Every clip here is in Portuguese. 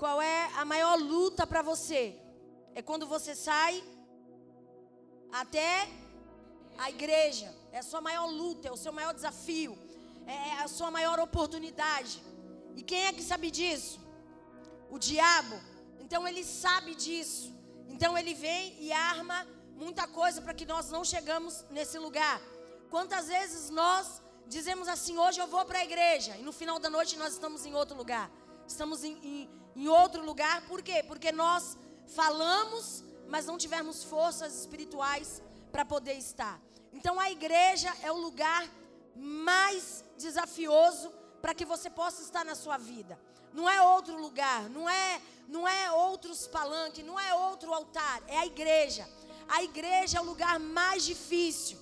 qual é a maior luta para você? É quando você sai até a igreja. É a sua maior luta, é o seu maior desafio, é a sua maior oportunidade. E quem é que sabe disso? O diabo. Então ele sabe disso. Então ele vem e arma muita coisa para que nós não chegamos nesse lugar. Quantas vezes nós dizemos assim, hoje eu vou para a igreja, e no final da noite nós estamos em outro lugar. Estamos em, em, em outro lugar, por quê? Porque nós falamos, mas não tivemos forças espirituais para poder estar. Então a igreja é o lugar mais desafioso para que você possa estar na sua vida. Não é outro lugar, não é, não é outros palanques, não é outro altar, é a igreja. A igreja é o lugar mais difícil.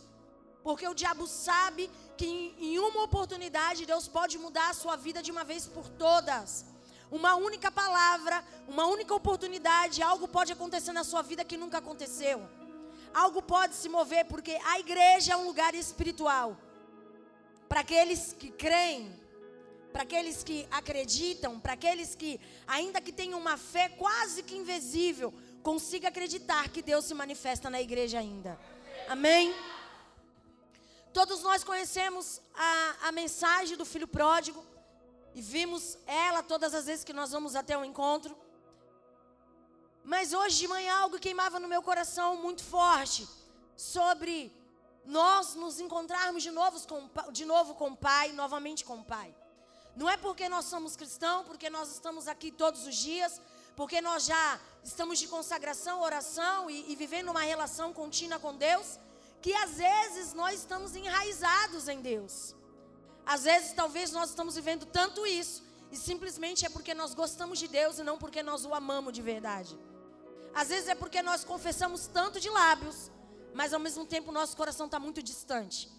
Porque o diabo sabe que em, em uma oportunidade Deus pode mudar a sua vida de uma vez por todas. Uma única palavra, uma única oportunidade, algo pode acontecer na sua vida que nunca aconteceu. Algo pode se mover, porque a igreja é um lugar espiritual. Para aqueles que creem, para aqueles que acreditam, para aqueles que, ainda que tenham uma fé quase que invisível, consiga acreditar que Deus se manifesta na igreja ainda. Amém? Todos nós conhecemos a, a mensagem do filho pródigo e vimos ela todas as vezes que nós vamos até o encontro. Mas hoje de manhã algo queimava no meu coração muito forte sobre nós nos encontrarmos de novo com, de novo com o Pai, novamente com o Pai. Não é porque nós somos cristãos, porque nós estamos aqui todos os dias, porque nós já estamos de consagração, oração e, e vivendo uma relação contínua com Deus, que às vezes nós estamos enraizados em Deus. Às vezes, talvez nós estamos vivendo tanto isso, e simplesmente é porque nós gostamos de Deus e não porque nós o amamos de verdade. Às vezes é porque nós confessamos tanto de lábios, mas ao mesmo tempo nosso coração está muito distante.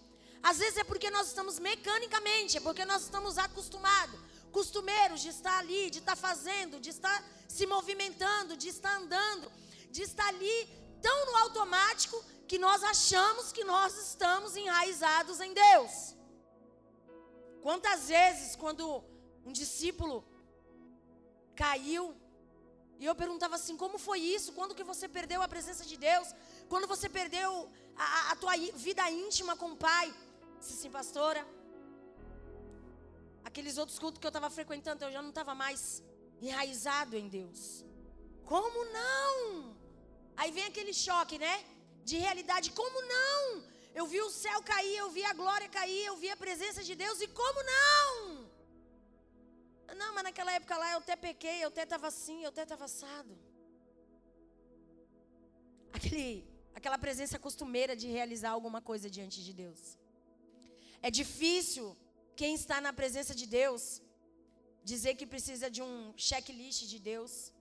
Às vezes é porque nós estamos mecanicamente, é porque nós estamos acostumados costumeiros de estar ali, de estar fazendo, de estar se movimentando, de estar andando, de estar ali tão no automático que nós achamos que nós estamos enraizados em Deus. Quantas vezes, quando um discípulo caiu, e eu perguntava assim: como foi isso? Quando que você perdeu a presença de Deus? Quando você perdeu a, a tua vida íntima com o Pai? Disse assim, pastora, aqueles outros cultos que eu estava frequentando, eu já não estava mais enraizado em Deus. Como não? Aí vem aquele choque, né? De realidade. Como não? Eu vi o céu cair, eu vi a glória cair, eu vi a presença de Deus e como não? Não, mas naquela época lá eu até pequei, eu até estava assim, eu até estava assado. Aquele, aquela presença costumeira de realizar alguma coisa diante de Deus. É difícil quem está na presença de Deus dizer que precisa de um checklist de Deus,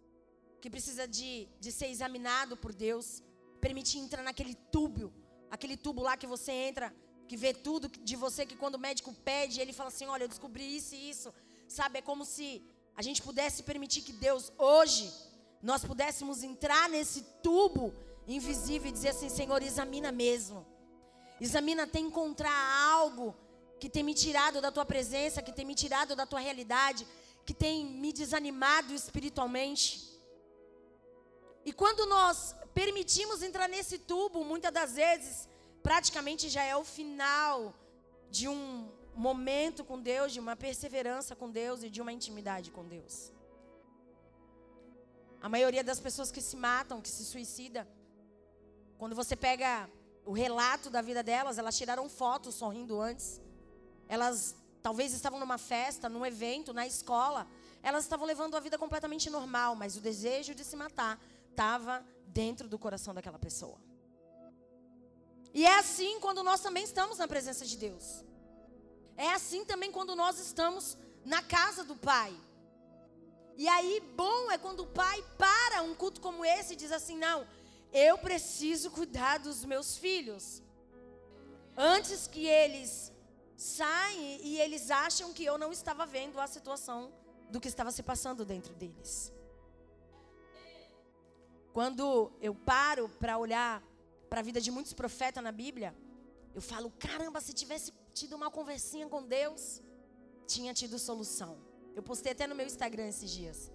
que precisa de, de ser examinado por Deus, permitir entrar naquele tubo, aquele tubo lá que você entra, que vê tudo de você, que quando o médico pede, ele fala assim: Olha, eu descobri isso e isso. Sabe, é como se a gente pudesse permitir que Deus, hoje, nós pudéssemos entrar nesse tubo invisível e dizer assim: Senhor, examina mesmo. Examina até encontrar algo que tem me tirado da tua presença, que tem me tirado da tua realidade, que tem me desanimado espiritualmente. E quando nós permitimos entrar nesse tubo, muitas das vezes, praticamente já é o final de um momento com Deus, de uma perseverança com Deus e de uma intimidade com Deus. A maioria das pessoas que se matam, que se suicidam, quando você pega o relato da vida delas, elas tiraram fotos sorrindo antes. Elas talvez estavam numa festa, num evento, na escola. Elas estavam levando a vida completamente normal, mas o desejo de se matar estava dentro do coração daquela pessoa. E é assim quando nós também estamos na presença de Deus. É assim também quando nós estamos na casa do Pai. E aí, bom é quando o pai para um culto como esse e diz assim: não, eu preciso cuidar dos meus filhos. Antes que eles saem e eles acham que eu não estava vendo a situação do que estava se passando dentro deles. Quando eu paro para olhar para a vida de muitos profetas na Bíblia, eu falo: caramba, se tivesse tido uma conversinha com Deus, tinha tido solução. Eu postei até no meu Instagram esses dias.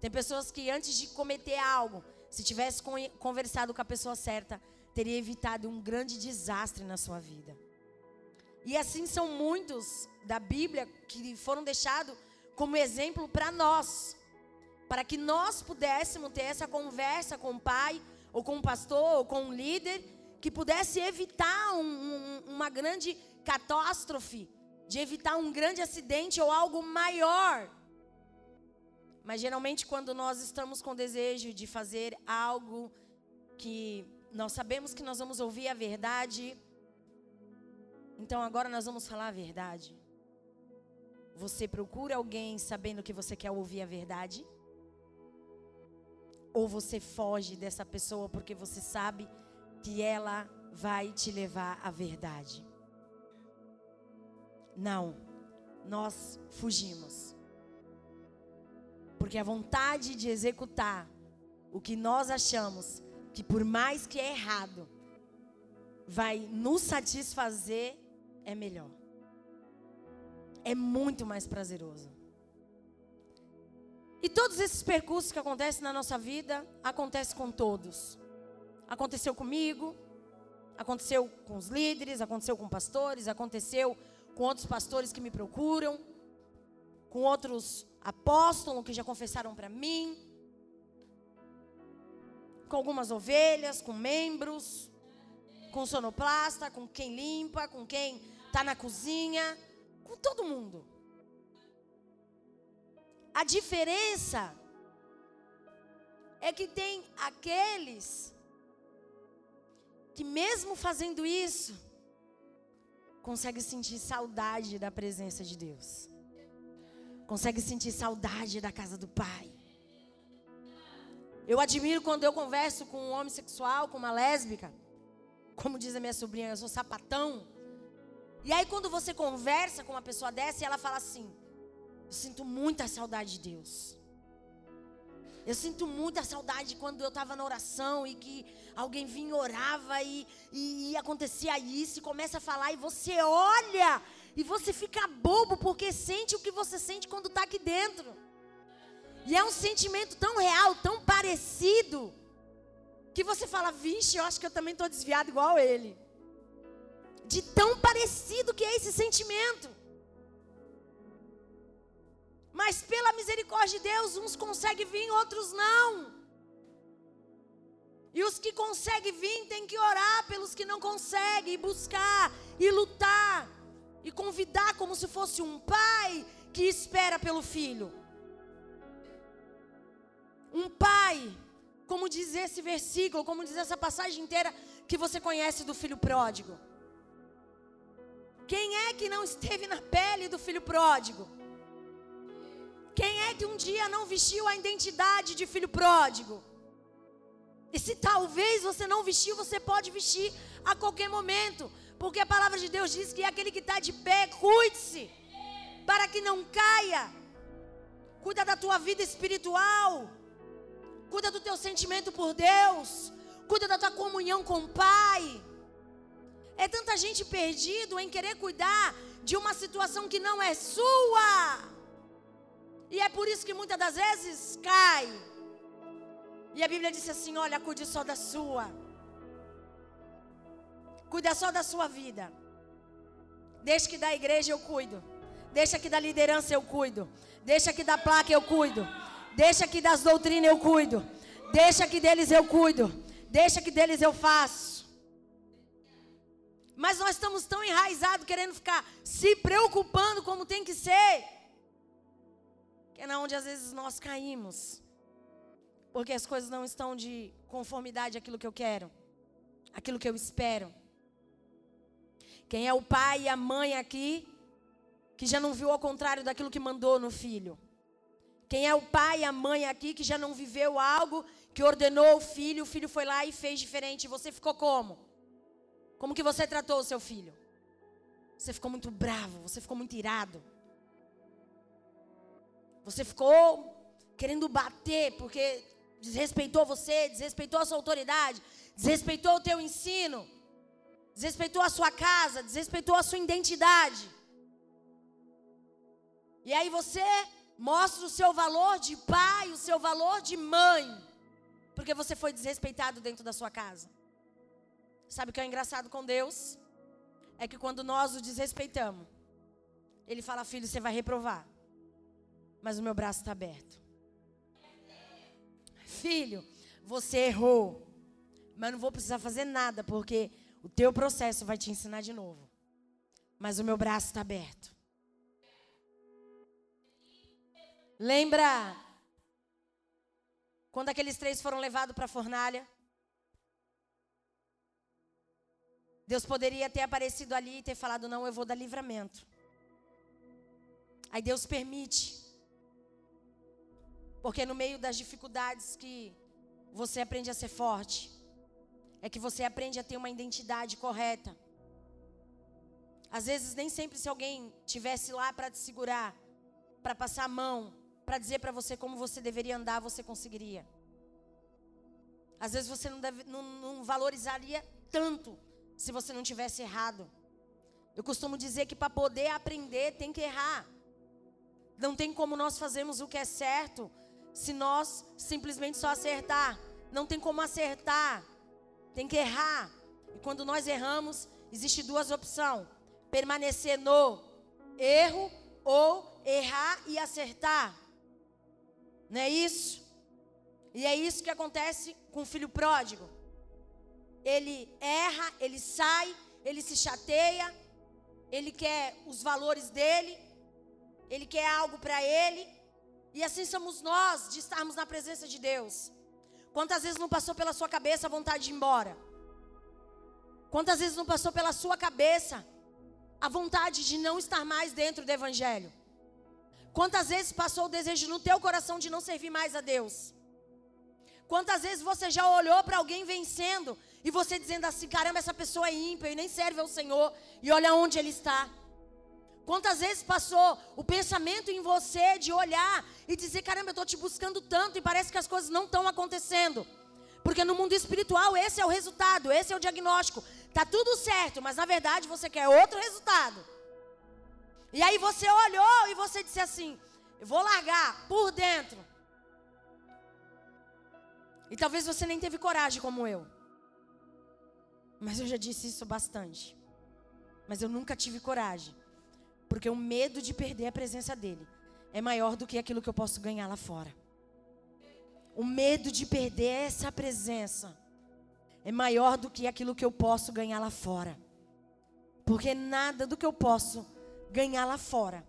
Tem pessoas que antes de cometer algo, se tivesse conversado com a pessoa certa, teria evitado um grande desastre na sua vida. E assim são muitos da Bíblia que foram deixados como exemplo para nós, para que nós pudéssemos ter essa conversa com o pai, ou com o pastor, ou com um líder, que pudesse evitar um, um, uma grande catástrofe, de evitar um grande acidente ou algo maior. Mas geralmente, quando nós estamos com desejo de fazer algo que nós sabemos que nós vamos ouvir a verdade, então agora nós vamos falar a verdade. Você procura alguém sabendo que você quer ouvir a verdade? Ou você foge dessa pessoa porque você sabe que ela vai te levar à verdade? Não, nós fugimos. Porque a vontade de executar o que nós achamos que, por mais que é errado, vai nos satisfazer, é melhor é muito mais prazeroso. E todos esses percursos que acontecem na nossa vida, acontecem com todos. Aconteceu comigo, aconteceu com os líderes, aconteceu com pastores, aconteceu com outros pastores que me procuram, com outros apóstolos que já confessaram para mim, com algumas ovelhas, com membros, com sonoplasta, com quem limpa, com quem está na cozinha com todo mundo. A diferença é que tem aqueles que, mesmo fazendo isso, consegue sentir saudade da presença de Deus, consegue sentir saudade da casa do Pai. Eu admiro quando eu converso com um homossexual, com uma lésbica, como diz a minha sobrinha, eu sou sapatão. E aí quando você conversa com uma pessoa dessa, ela fala assim: "Eu sinto muita saudade de Deus. Eu sinto muita saudade quando eu estava na oração e que alguém vinha orava e, e, e, acontecia isso e começa a falar e você olha e você fica bobo porque sente o que você sente quando está aqui dentro. E é um sentimento tão real, tão parecido, que você fala, vixe, eu acho que eu também estou desviado igual ele de tão parecido que é esse sentimento. Mas pela misericórdia de Deus, uns conseguem vir, outros não. E os que conseguem vir têm que orar pelos que não conseguem, e buscar e lutar e convidar como se fosse um pai que espera pelo filho. Um pai, como diz esse versículo, como diz essa passagem inteira que você conhece do filho pródigo. Quem é que não esteve na pele do filho pródigo? Quem é que um dia não vestiu a identidade de filho pródigo? E se talvez você não vestiu, você pode vestir a qualquer momento, porque a palavra de Deus diz que aquele que está de pé, cuide-se, para que não caia. Cuida da tua vida espiritual, cuida do teu sentimento por Deus, cuida da tua comunhão com o Pai. É tanta gente perdido em querer cuidar de uma situação que não é sua. E é por isso que muitas das vezes cai. E a Bíblia disse assim: olha, cuide só da sua. Cuida só da sua vida. Deixa que da igreja eu cuido. Deixa que da liderança eu cuido. Deixa que da placa eu cuido. Deixa que das doutrinas eu cuido. Deixa que deles eu cuido. Deixa que deles eu faço. Mas nós estamos tão enraizados querendo ficar se preocupando como tem que ser. É na onde às vezes nós caímos. Porque as coisas não estão de conformidade àquilo que eu quero, aquilo que eu espero. Quem é o pai e a mãe aqui que já não viu ao contrário daquilo que mandou no filho? Quem é o pai e a mãe aqui que já não viveu algo que ordenou o filho, o filho foi lá e fez diferente, você ficou como? Como que você tratou o seu filho? Você ficou muito bravo, você ficou muito irado. Você ficou querendo bater porque desrespeitou você, desrespeitou a sua autoridade, desrespeitou o teu ensino, desrespeitou a sua casa, desrespeitou a sua identidade. E aí você Mostra o seu valor de pai, o seu valor de mãe. Porque você foi desrespeitado dentro da sua casa. Sabe o que é engraçado com Deus? É que quando nós o desrespeitamos, Ele fala: Filho, você vai reprovar. Mas o meu braço está aberto. Filho, você errou. Mas não vou precisar fazer nada, porque o teu processo vai te ensinar de novo. Mas o meu braço está aberto. Lembra quando aqueles três foram levados para a fornalha? Deus poderia ter aparecido ali e ter falado: Não, eu vou dar livramento. Aí Deus permite. Porque no meio das dificuldades que você aprende a ser forte, é que você aprende a ter uma identidade correta. Às vezes, nem sempre se alguém tivesse lá para te segurar, para passar a mão, para dizer para você como você deveria andar, você conseguiria. Às vezes você não, deve, não, não valorizaria tanto se você não tivesse errado. Eu costumo dizer que para poder aprender tem que errar. Não tem como nós fazermos o que é certo se nós simplesmente só acertar. Não tem como acertar. Tem que errar. E quando nós erramos, existe duas opções: permanecer no erro ou errar e acertar. Não é isso? E é isso que acontece com o filho pródigo. Ele erra, ele sai, ele se chateia, ele quer os valores dele, ele quer algo para ele. E assim somos nós de estarmos na presença de Deus. Quantas vezes não passou pela sua cabeça a vontade de ir embora? Quantas vezes não passou pela sua cabeça a vontade de não estar mais dentro do evangelho? Quantas vezes passou o desejo no teu coração de não servir mais a Deus? Quantas vezes você já olhou para alguém vencendo e você dizendo assim: caramba, essa pessoa é ímpia e nem serve ao Senhor, e olha onde ele está? Quantas vezes passou o pensamento em você de olhar e dizer: caramba, eu estou te buscando tanto e parece que as coisas não estão acontecendo? Porque no mundo espiritual esse é o resultado, esse é o diagnóstico. Tá tudo certo, mas na verdade você quer outro resultado. E aí você olhou e você disse assim: eu vou largar por dentro. E talvez você nem teve coragem como eu. Mas eu já disse isso bastante. Mas eu nunca tive coragem. Porque o medo de perder a presença dele é maior do que aquilo que eu posso ganhar lá fora. O medo de perder essa presença é maior do que aquilo que eu posso ganhar lá fora. Porque nada do que eu posso ganhar lá fora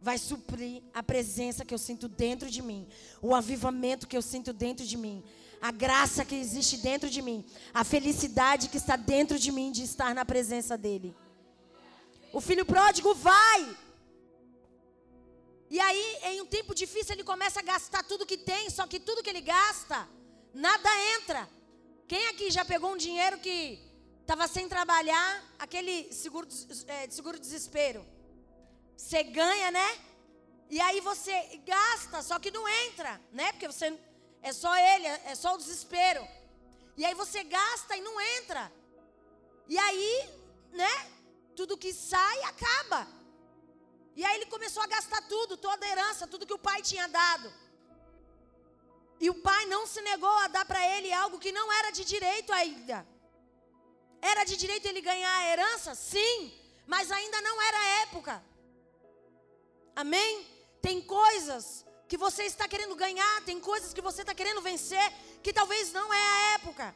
vai suprir a presença que eu sinto dentro de mim, o avivamento que eu sinto dentro de mim, a graça que existe dentro de mim, a felicidade que está dentro de mim de estar na presença dele. O filho pródigo vai. E aí, em um tempo difícil, ele começa a gastar tudo que tem, só que tudo que ele gasta, nada entra. Quem aqui já pegou um dinheiro que estava sem trabalhar, aquele seguro, é, seguro desespero? Você ganha, né? E aí você gasta, só que não entra, né? Porque você é só ele, é só o desespero. E aí você gasta e não entra. E aí, né? Tudo que sai acaba. E aí ele começou a gastar tudo, toda a herança, tudo que o pai tinha dado. E o pai não se negou a dar para ele algo que não era de direito ainda. Era de direito ele ganhar a herança? Sim, mas ainda não era a época. Amém? Tem coisas que você está querendo ganhar, tem coisas que você está querendo vencer, que talvez não é a época.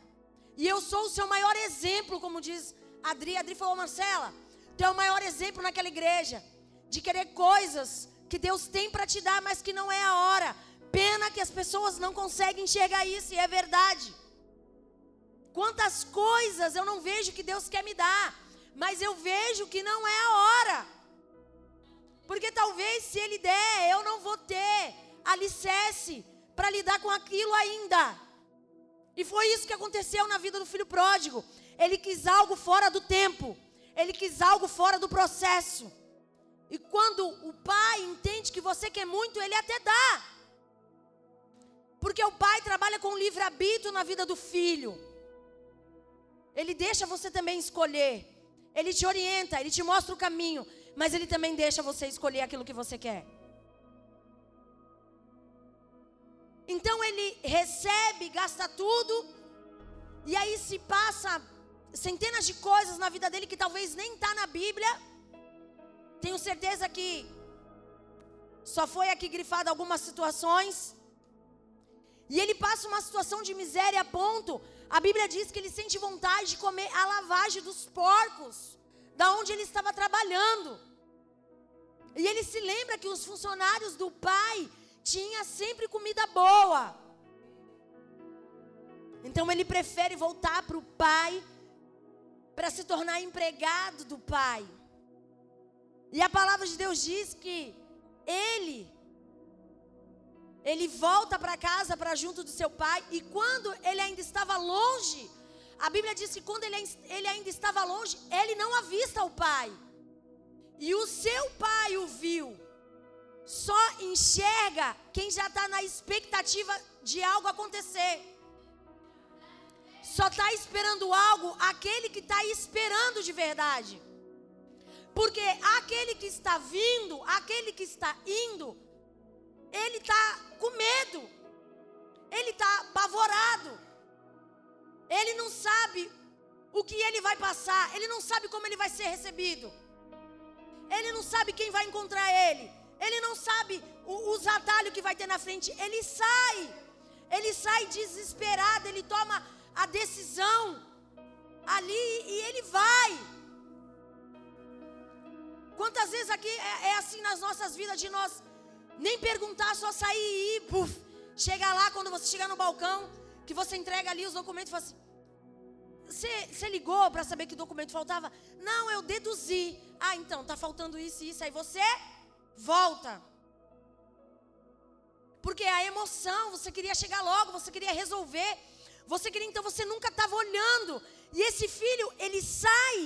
E eu sou o seu maior exemplo, como diz Adri. Adri falou, Marcela, tu é o maior exemplo naquela igreja, de querer coisas que Deus tem para te dar, mas que não é a hora. Pena que as pessoas não conseguem enxergar isso, e é verdade. Quantas coisas eu não vejo que Deus quer me dar, mas eu vejo que não é a hora. Porque talvez se ele der, eu não vou ter alicerce para lidar com aquilo ainda. E foi isso que aconteceu na vida do filho pródigo. Ele quis algo fora do tempo. Ele quis algo fora do processo. E quando o pai entende que você quer muito, ele até dá. Porque o pai trabalha com livre-arbítrio na vida do filho. Ele deixa você também escolher. Ele te orienta, ele te mostra o caminho mas Ele também deixa você escolher aquilo que você quer. Então ele recebe, gasta tudo, e aí se passa centenas de coisas na vida dele que talvez nem está na Bíblia. Tenho certeza que só foi aqui grifado algumas situações. E ele passa uma situação de miséria a ponto. A Bíblia diz que ele sente vontade de comer a lavagem dos porcos, da onde ele estava trabalhando. E ele se lembra que os funcionários do pai tinha sempre comida boa. Então ele prefere voltar para o pai para se tornar empregado do pai. E a palavra de Deus diz que ele ele volta para casa para junto do seu pai e quando ele ainda estava longe, a Bíblia diz que quando ele, ele ainda estava longe, ele não avista o pai. E o seu pai o viu só enxerga quem já está na expectativa de algo acontecer. Só está esperando algo aquele que está esperando de verdade. Porque aquele que está vindo, aquele que está indo, ele está com medo, ele está apavorado, ele não sabe o que ele vai passar, ele não sabe como ele vai ser recebido, ele não sabe quem vai encontrar ele. Ele não sabe os atalhos que vai ter na frente. Ele sai. Ele sai desesperado. Ele toma a decisão ali e ele vai. Quantas vezes aqui é, é assim nas nossas vidas de nós nem perguntar, só sair e ir, puf, chega lá quando você chegar no balcão, que você entrega ali os documentos e fala assim: você, ligou para saber que documento faltava? Não, eu deduzi. Ah, então, tá faltando isso e isso. Aí você volta. Porque a emoção, você queria chegar logo, você queria resolver. Você queria, então você nunca estava olhando. E esse filho, ele sai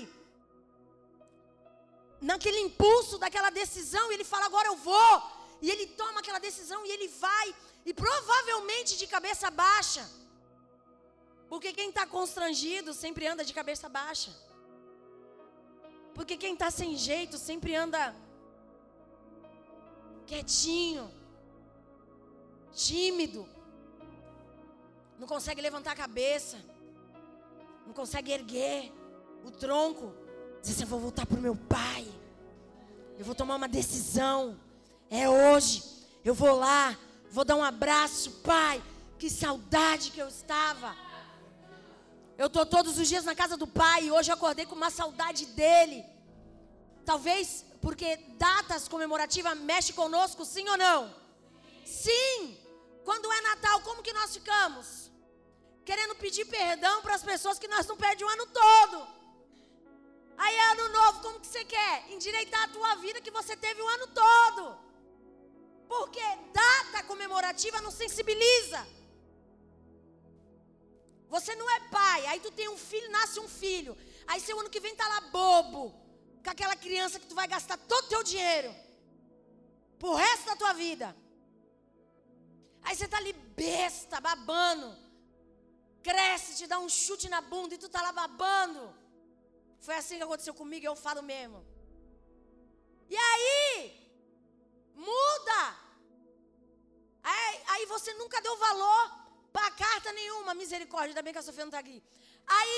naquele impulso daquela decisão, e ele fala: agora eu vou. E ele toma aquela decisão e ele vai, e provavelmente de cabeça baixa. Porque quem está constrangido sempre anda de cabeça baixa. Porque quem está sem jeito sempre anda quietinho, tímido, não consegue levantar a cabeça, não consegue erguer o tronco, dizer assim: eu vou voltar para o meu pai, eu vou tomar uma decisão, é hoje, eu vou lá, vou dar um abraço, pai, que saudade que eu estava. Eu estou todos os dias na casa do pai e hoje eu acordei com uma saudade dele. Talvez porque datas comemorativas mexe conosco, sim ou não? Sim. Quando é Natal, como que nós ficamos? Querendo pedir perdão para as pessoas que nós não pedimos o ano todo. Aí é ano novo, como que você quer? Endireitar a tua vida que você teve o ano todo. Porque data comemorativa não sensibiliza. Você não é pai, aí tu tem um filho, nasce um filho. Aí seu ano que vem tá lá bobo com aquela criança que tu vai gastar todo o teu dinheiro pro resto da tua vida. Aí você tá ali besta, babando. Cresce, te dá um chute na bunda e tu tá lá babando. Foi assim que aconteceu comigo e eu falo mesmo. E aí, muda. Aí, aí você nunca deu valor para carta nenhuma, misericórdia, ainda bem que a Sofia não está aqui. Aí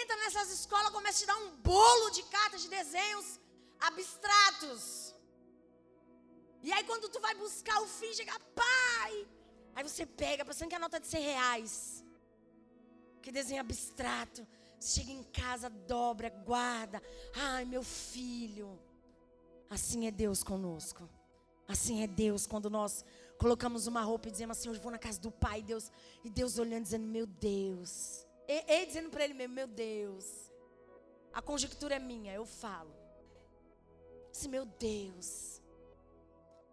entra nessas escolas, começa a te dar um bolo de cartas de desenhos abstratos. E aí quando tu vai buscar o fim, chega, pai. Aí você pega, pensando que é a nota de 100 reais. Que desenho abstrato. Você chega em casa, dobra, guarda. Ai, meu filho. Assim é Deus conosco. Assim é Deus quando nós colocamos uma roupa e dizemos assim, hoje vou na casa do Pai, Deus, e Deus olhando dizendo, meu Deus, ele dizendo para ele mesmo: Meu Deus, a conjectura é minha, eu falo. Assim, meu Deus,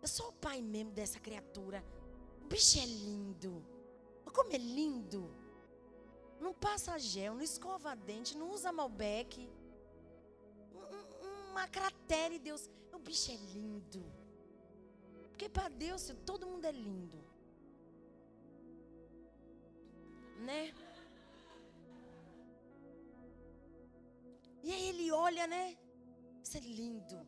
eu sou o pai mesmo dessa criatura. O bicho é lindo. Mas como é lindo. Não passa gel, não escova dente, não usa Malbec. Uma cratera, Deus. O bicho é lindo. Porque para Deus, todo mundo é lindo. Né? E aí ele olha, né? Isso é lindo.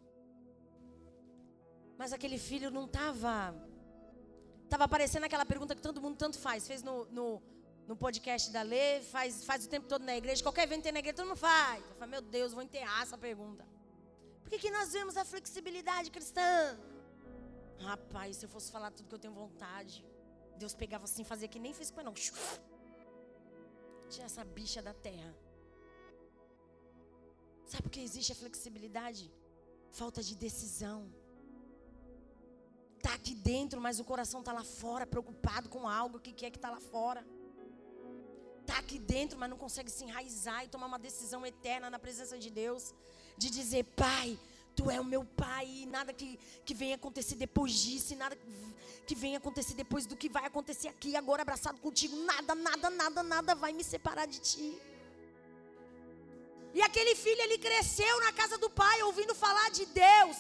Mas aquele filho não estava. Estava Tava aparecendo aquela pergunta que todo mundo tanto faz. Fez no, no, no podcast da Lê, faz, faz o tempo todo na igreja. Qualquer evento tem na igreja, todo mundo faz. Eu falo, meu Deus, vou enterrar essa pergunta. Por que, que nós vemos a flexibilidade cristã? Rapaz, se eu fosse falar tudo que eu tenho vontade, Deus pegava assim, fazia que nem fez com não. Tinha essa bicha da terra. Sabe por que existe a flexibilidade? Falta de decisão. Tá aqui dentro, mas o coração tá lá fora, preocupado com algo que quer que tá lá fora. Tá aqui dentro, mas não consegue se enraizar e tomar uma decisão eterna na presença de Deus, de dizer: "Pai, Tu é o meu pai, e nada que, que venha acontecer depois disso, e nada que venha acontecer depois do que vai acontecer aqui, agora abraçado contigo, nada, nada, nada, nada vai me separar de ti. E aquele filho, ele cresceu na casa do pai, ouvindo falar de Deus.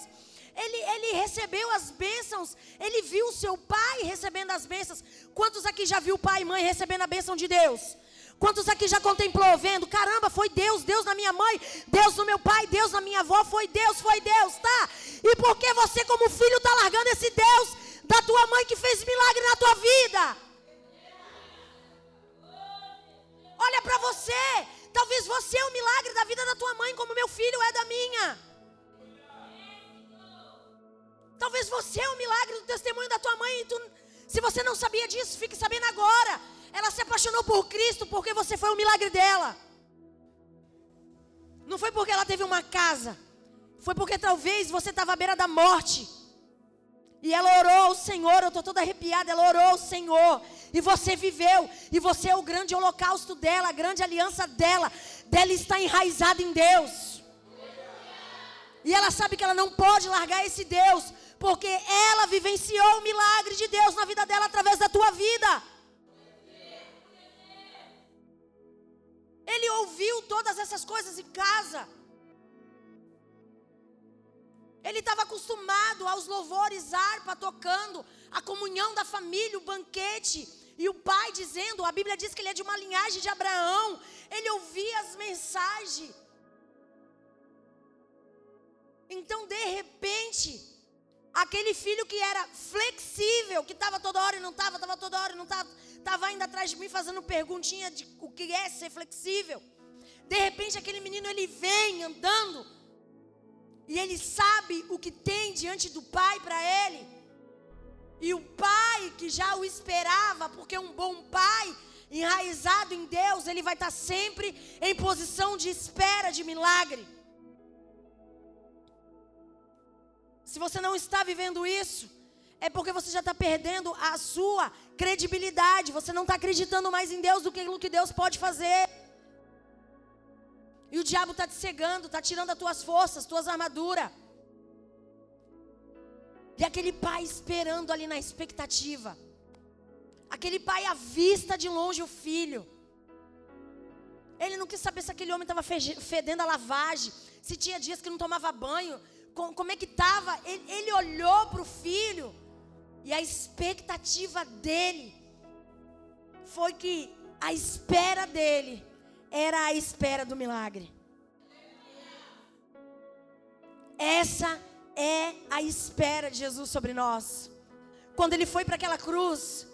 Ele, ele recebeu as bênçãos, ele viu o seu pai recebendo as bênçãos. Quantos aqui já viu pai e mãe recebendo a bênção de Deus? Quantos aqui já contemplou vendo? Caramba, foi Deus, Deus na minha mãe, Deus no meu pai, Deus na minha avó, foi Deus, foi Deus, tá? E por que você, como filho, está largando esse Deus da tua mãe que fez milagre na tua vida? Olha para você, talvez você é o milagre da vida da tua mãe, como meu filho é da minha. Talvez você é o milagre do testemunho da tua mãe. Tu, se você não sabia disso, fique sabendo agora. Ela se apaixonou por Cristo porque você foi um milagre dela. Não foi porque ela teve uma casa. Foi porque talvez você estava à beira da morte. E ela orou ao Senhor, eu estou toda arrepiada. Ela orou ao Senhor. E você viveu. E você é o grande holocausto dela, a grande aliança dela. Dela está enraizada em Deus. E ela sabe que ela não pode largar esse Deus. Porque ela vivenciou o milagre de Deus na vida dela através da tua vida. Ele ouviu todas essas coisas em casa. Ele estava acostumado aos louvores, harpa tocando, a comunhão da família, o banquete. E o pai dizendo, a Bíblia diz que ele é de uma linhagem de Abraão. Ele ouvia as mensagens. Então, de repente, aquele filho que era flexível, que estava toda hora e não estava, estava toda hora e não estava estava indo atrás de mim fazendo perguntinha de o que é ser flexível. De repente aquele menino ele vem andando e ele sabe o que tem diante do pai para ele. E o pai que já o esperava, porque um bom pai enraizado em Deus, ele vai estar sempre em posição de espera de milagre. Se você não está vivendo isso, é porque você já está perdendo a sua credibilidade. Você não está acreditando mais em Deus do que no que Deus pode fazer. E o diabo está te cegando, está tirando as tuas forças, tuas armaduras. E aquele pai esperando ali na expectativa. Aquele pai à vista de longe o filho. Ele não quis saber se aquele homem estava fedendo a lavagem, se tinha dias que não tomava banho, como é que estava. Ele, ele olhou para o filho e a expectativa dele foi que a espera dele era a espera do milagre. Essa é a espera de Jesus sobre nós. Quando ele foi para aquela cruz,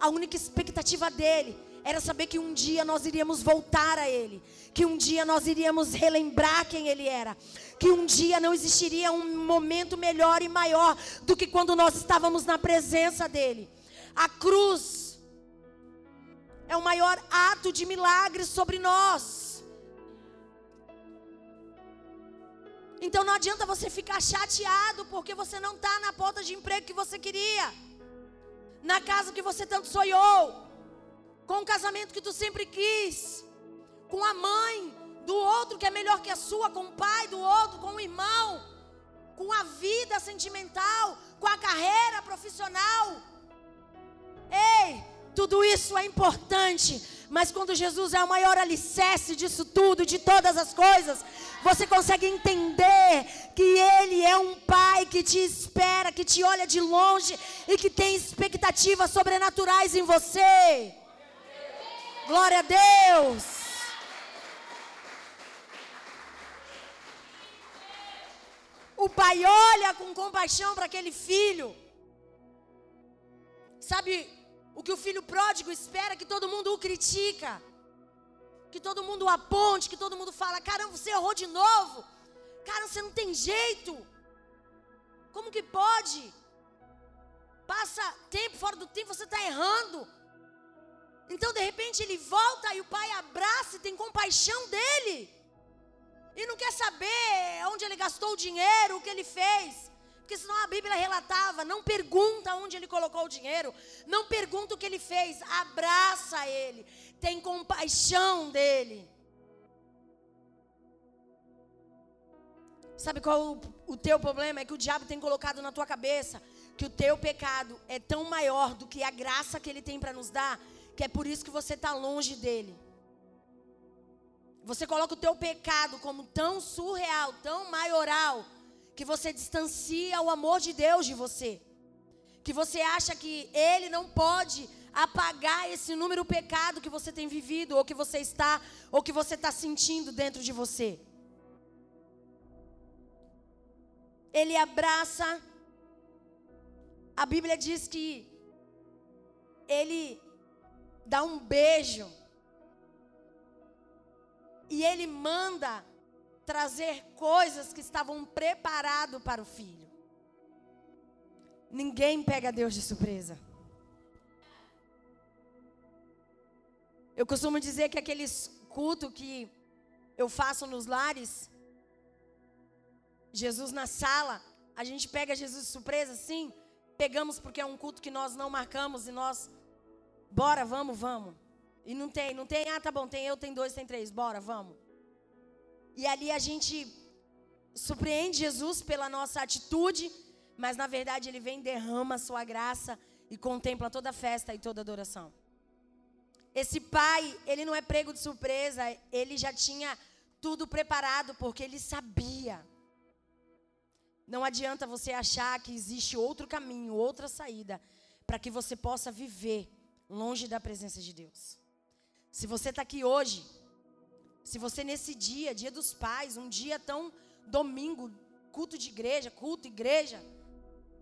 a única expectativa dele era saber que um dia nós iríamos voltar a Ele, que um dia nós iríamos relembrar quem Ele era, que um dia não existiria um momento melhor e maior do que quando nós estávamos na presença dEle. A cruz é o maior ato de milagre sobre nós. Então não adianta você ficar chateado porque você não está na porta de emprego que você queria, na casa que você tanto sonhou com o casamento que tu sempre quis, com a mãe do outro que é melhor que a sua, com o pai do outro, com o irmão, com a vida sentimental, com a carreira profissional. Ei, tudo isso é importante, mas quando Jesus é o maior alicerce disso tudo, de todas as coisas, você consegue entender que Ele é um Pai que te espera, que te olha de longe e que tem expectativas sobrenaturais em você. Glória a Deus. O pai olha com compaixão para aquele filho. Sabe o que o filho pródigo espera? Que todo mundo o critica. Que todo mundo o aponte, que todo mundo fala: caramba, você errou de novo. Cara, você não tem jeito. Como que pode? Passa tempo fora do tempo, você está errando. Então, de repente, ele volta e o pai abraça e tem compaixão dele. E não quer saber onde ele gastou o dinheiro, o que ele fez. Porque senão a Bíblia relatava, não pergunta onde ele colocou o dinheiro, não pergunta o que ele fez, abraça ele, tem compaixão dele. Sabe qual o, o teu problema? É que o diabo tem colocado na tua cabeça que o teu pecado é tão maior do que a graça que ele tem para nos dar, que é por isso que você está longe dele. Você coloca o teu pecado como tão surreal, tão maioral, que você distancia o amor de Deus de você. Que você acha que ele não pode apagar esse número pecado que você tem vivido, ou que você está, ou que você está sentindo dentro de você. Ele abraça. A Bíblia diz que ele dá um beijo. E ele manda trazer coisas que estavam preparadas para o filho. Ninguém pega Deus de surpresa. Eu costumo dizer que aqueles cultos que eu faço nos lares, Jesus na sala, a gente pega Jesus de surpresa, sim. Pegamos porque é um culto que nós não marcamos e nós, bora, vamos, vamos. E não tem, não tem, ah, tá bom, tem eu, tem dois, tem três, bora, vamos. E ali a gente surpreende Jesus pela nossa atitude, mas na verdade ele vem, derrama a sua graça e contempla toda a festa e toda a adoração. Esse pai, ele não é prego de surpresa, ele já tinha tudo preparado porque ele sabia. Não adianta você achar que existe outro caminho, outra saída para que você possa viver longe da presença de Deus. Se você está aqui hoje se você nesse dia, dia dos pais, um dia tão domingo, culto de igreja, culto, igreja,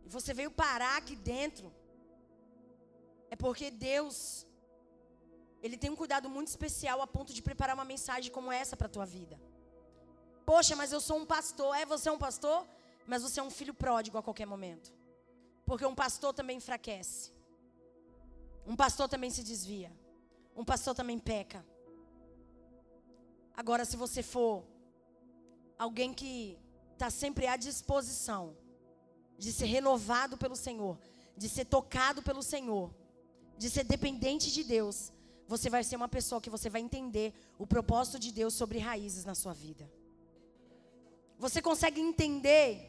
e você veio parar aqui dentro, é porque Deus, Ele tem um cuidado muito especial a ponto de preparar uma mensagem como essa para a tua vida. Poxa, mas eu sou um pastor. É, você é um pastor, mas você é um filho pródigo a qualquer momento. Porque um pastor também enfraquece. Um pastor também se desvia. Um pastor também peca. Agora, se você for alguém que está sempre à disposição de ser renovado pelo Senhor, de ser tocado pelo Senhor, de ser dependente de Deus, você vai ser uma pessoa que você vai entender o propósito de Deus sobre raízes na sua vida. Você consegue entender?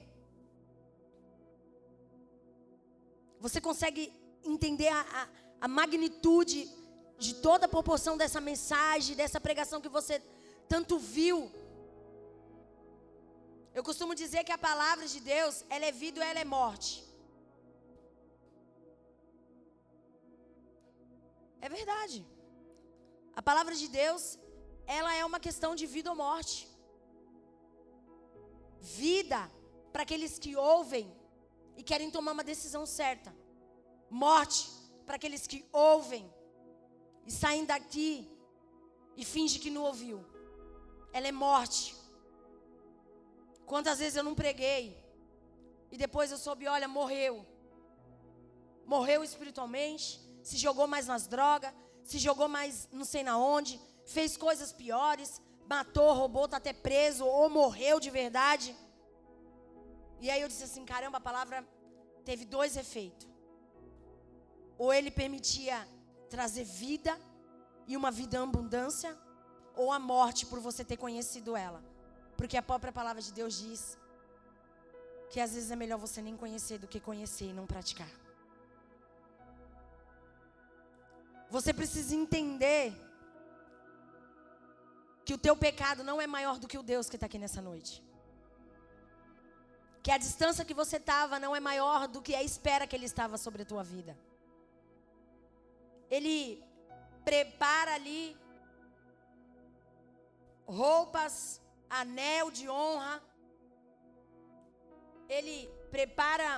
Você consegue entender a, a, a magnitude de toda a proporção dessa mensagem, dessa pregação que você tanto viu. Eu costumo dizer que a palavra de Deus, ela é vida ou ela é morte. É verdade. A palavra de Deus, ela é uma questão de vida ou morte. Vida para aqueles que ouvem e querem tomar uma decisão certa. Morte para aqueles que ouvem e saem daqui e fingem que não ouviu ela é morte. Quantas vezes eu não preguei e depois eu soube, olha, morreu. Morreu espiritualmente, se jogou mais nas drogas, se jogou mais não sei na onde, fez coisas piores, matou, roubou, está até preso ou morreu de verdade. E aí eu disse assim, caramba, a palavra teve dois efeitos. Ou ele permitia trazer vida e uma vida em abundância, ou a morte por você ter conhecido ela. Porque a própria palavra de Deus diz que às vezes é melhor você nem conhecer do que conhecer e não praticar. Você precisa entender que o teu pecado não é maior do que o Deus que está aqui nessa noite. Que a distância que você estava não é maior do que a espera que Ele estava sobre a tua vida. Ele prepara ali roupas, anel de honra. Ele prepara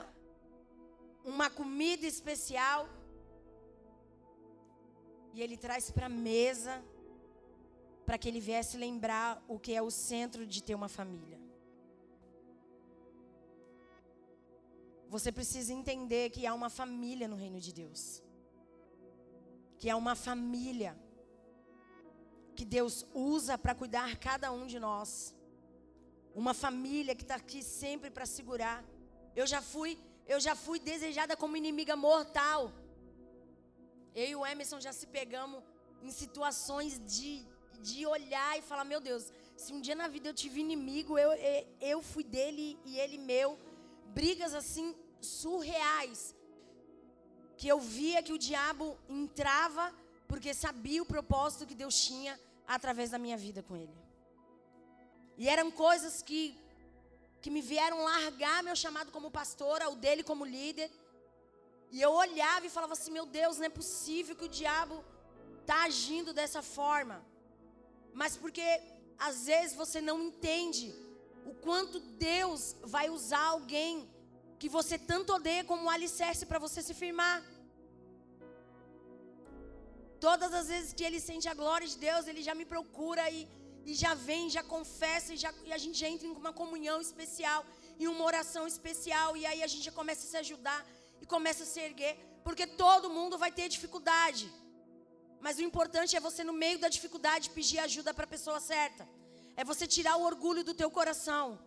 uma comida especial E ele traz para a mesa para que ele viesse lembrar o que é o centro de ter uma família. Você precisa entender que há uma família no reino de Deus. Que há uma família que Deus usa para cuidar cada um de nós. Uma família que está aqui sempre para segurar. Eu já fui, eu já fui desejada como inimiga mortal. Eu e o Emerson já se pegamos em situações de de olhar e falar: meu Deus, se um dia na vida eu tive inimigo, eu, eu fui dele e ele meu. Brigas assim surreais. Que eu via que o diabo entrava porque sabia o propósito que Deus tinha através da minha vida com ele. E eram coisas que, que me vieram largar meu chamado como pastora, o dele como líder. E eu olhava e falava assim: meu Deus, não é possível que o diabo está agindo dessa forma mas porque às vezes você não entende o quanto Deus vai usar alguém que você tanto odeia como um alicerce para você se firmar. Todas as vezes que ele sente a glória de Deus, ele já me procura e, e já vem, já confessa e, já, e a gente já entra em uma comunhão especial, em uma oração especial, e aí a gente já começa a se ajudar e começa a se erguer, porque todo mundo vai ter dificuldade. Mas o importante é você, no meio da dificuldade, pedir ajuda para a pessoa certa. É você tirar o orgulho do teu coração.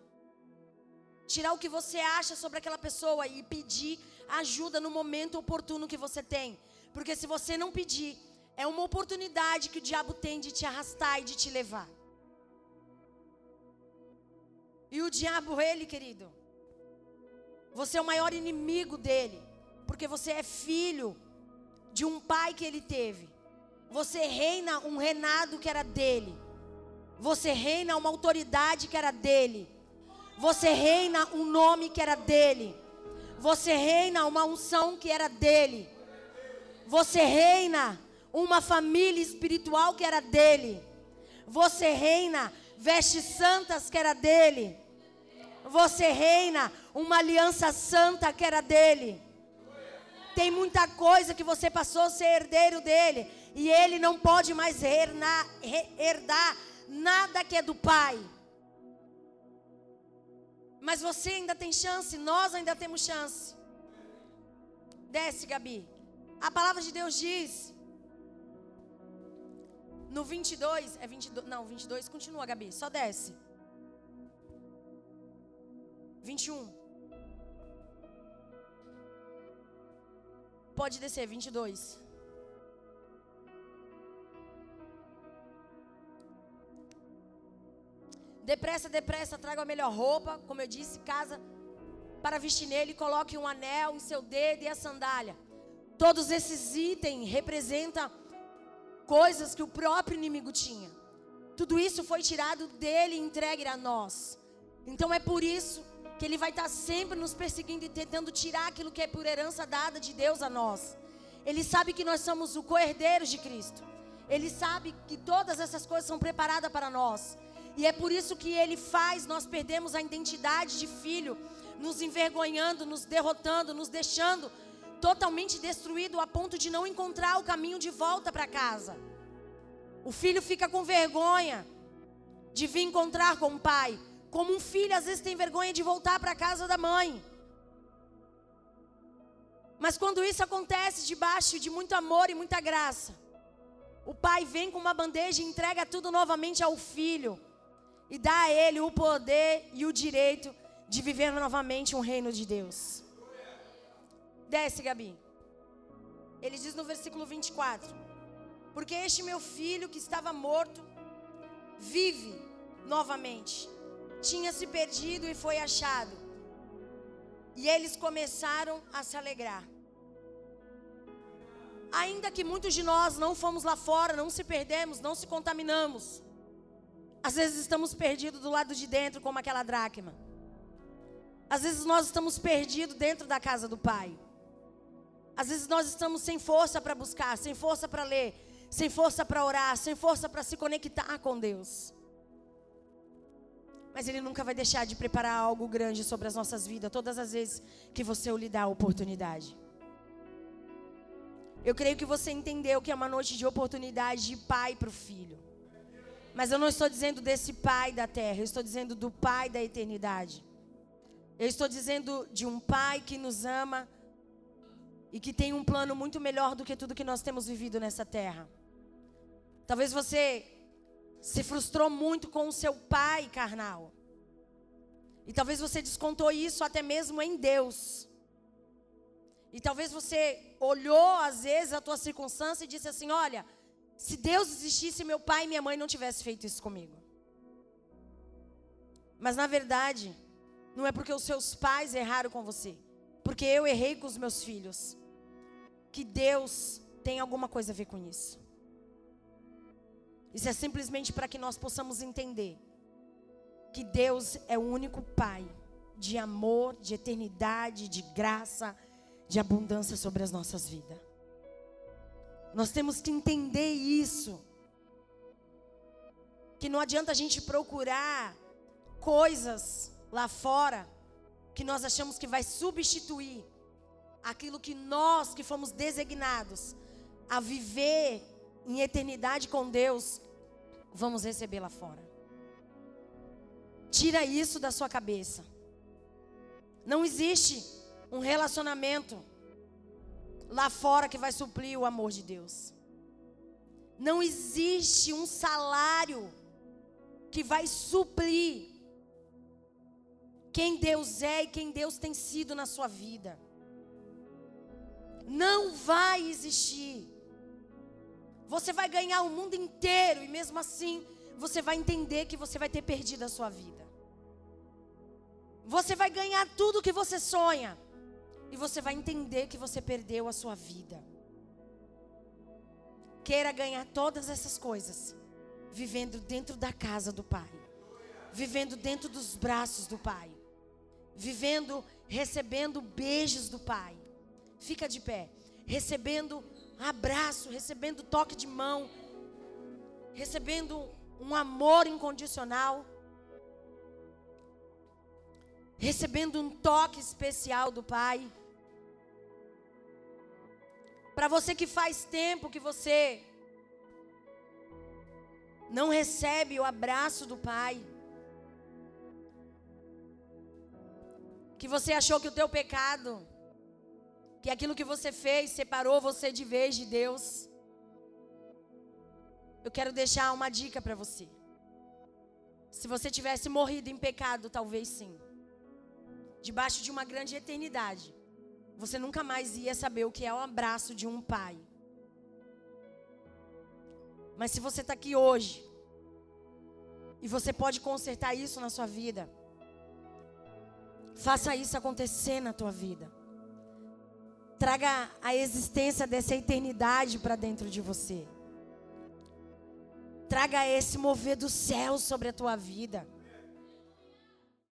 Tirar o que você acha sobre aquela pessoa e pedir ajuda no momento oportuno que você tem. Porque se você não pedir, é uma oportunidade que o diabo tem de te arrastar e de te levar. E o diabo, ele, querido, você é o maior inimigo dele. Porque você é filho de um pai que ele teve. Você reina um reinado que era dele. Você reina uma autoridade que era dele. Você reina um nome que era dele. Você reina uma unção que era dele. Você reina uma família espiritual que era dele. Você reina vestes santas que era dele. Você reina uma aliança santa que era dele. Tem muita coisa que você passou a ser herdeiro dele. E ele não pode mais herdar nada que é do pai. Mas você ainda tem chance, nós ainda temos chance. Desce, Gabi. A palavra de Deus diz no 22, é 22, não, 22 continua, Gabi, só desce. 21. Pode descer, 22. Depressa, depressa, traga a melhor roupa, como eu disse, casa para vestir nele, coloque um anel em seu dedo e a sandália. Todos esses itens representam coisas que o próprio inimigo tinha. Tudo isso foi tirado dele e entregue a nós. Então é por isso que ele vai estar sempre nos perseguindo e tentando tirar aquilo que é por herança dada de Deus a nós. Ele sabe que nós somos o co-herdeiros de Cristo. Ele sabe que todas essas coisas são preparadas para nós. E é por isso que ele faz nós perdemos a identidade de filho, nos envergonhando, nos derrotando, nos deixando totalmente destruído a ponto de não encontrar o caminho de volta para casa. O filho fica com vergonha de vir encontrar com o pai, como um filho às vezes tem vergonha de voltar para a casa da mãe. Mas quando isso acontece debaixo de muito amor e muita graça, o pai vem com uma bandeja e entrega tudo novamente ao filho e dá a ele o poder e o direito de viver novamente um reino de Deus. Desce, Gabi. Ele diz no versículo 24: Porque este meu filho que estava morto vive novamente, tinha se perdido e foi achado. E eles começaram a se alegrar. Ainda que muitos de nós não fomos lá fora, não se perdemos, não se contaminamos. Às vezes estamos perdidos do lado de dentro, como aquela dracma. Às vezes nós estamos perdidos dentro da casa do Pai. Às vezes nós estamos sem força para buscar, sem força para ler, sem força para orar, sem força para se conectar com Deus. Mas Ele nunca vai deixar de preparar algo grande sobre as nossas vidas, todas as vezes que você lhe dá a oportunidade. Eu creio que você entendeu que é uma noite de oportunidade de pai para o filho. Mas eu não estou dizendo desse pai da terra, eu estou dizendo do pai da eternidade. Eu estou dizendo de um pai que nos ama e que tem um plano muito melhor do que tudo que nós temos vivido nessa terra. Talvez você se frustrou muito com o seu pai carnal. E talvez você descontou isso até mesmo em Deus. E talvez você olhou às vezes a tua circunstância e disse assim: "Olha, se Deus existisse, meu pai e minha mãe não tivessem feito isso comigo". Mas na verdade, não é porque os seus pais erraram com você, porque eu errei com os meus filhos, que Deus tem alguma coisa a ver com isso. Isso é simplesmente para que nós possamos entender que Deus é o único Pai de amor, de eternidade, de graça, de abundância sobre as nossas vidas. Nós temos que entender isso. Que não adianta a gente procurar coisas lá fora que nós achamos que vai substituir aquilo que nós que fomos designados a viver em eternidade com Deus, vamos receber lá fora. Tira isso da sua cabeça. Não existe um relacionamento lá fora que vai suprir o amor de Deus. Não existe um salário que vai suprir quem Deus é e quem Deus tem sido na sua vida. Não vai existir. Você vai ganhar o mundo inteiro e mesmo assim você vai entender que você vai ter perdido a sua vida. Você vai ganhar tudo que você sonha e você vai entender que você perdeu a sua vida. Queira ganhar todas essas coisas vivendo dentro da casa do Pai, vivendo dentro dos braços do Pai, vivendo recebendo beijos do Pai. Fica de pé, recebendo abraço, recebendo toque de mão, recebendo um amor incondicional, recebendo um toque especial do Pai. Para você que faz tempo que você não recebe o abraço do Pai, que você achou que o teu pecado que aquilo que você fez separou você de vez de Deus. Eu quero deixar uma dica para você. Se você tivesse morrido em pecado, talvez sim. Debaixo de uma grande eternidade, você nunca mais ia saber o que é o abraço de um pai. Mas se você está aqui hoje, e você pode consertar isso na sua vida, faça isso acontecer na tua vida. Traga a existência dessa eternidade para dentro de você. Traga esse mover do céu sobre a tua vida.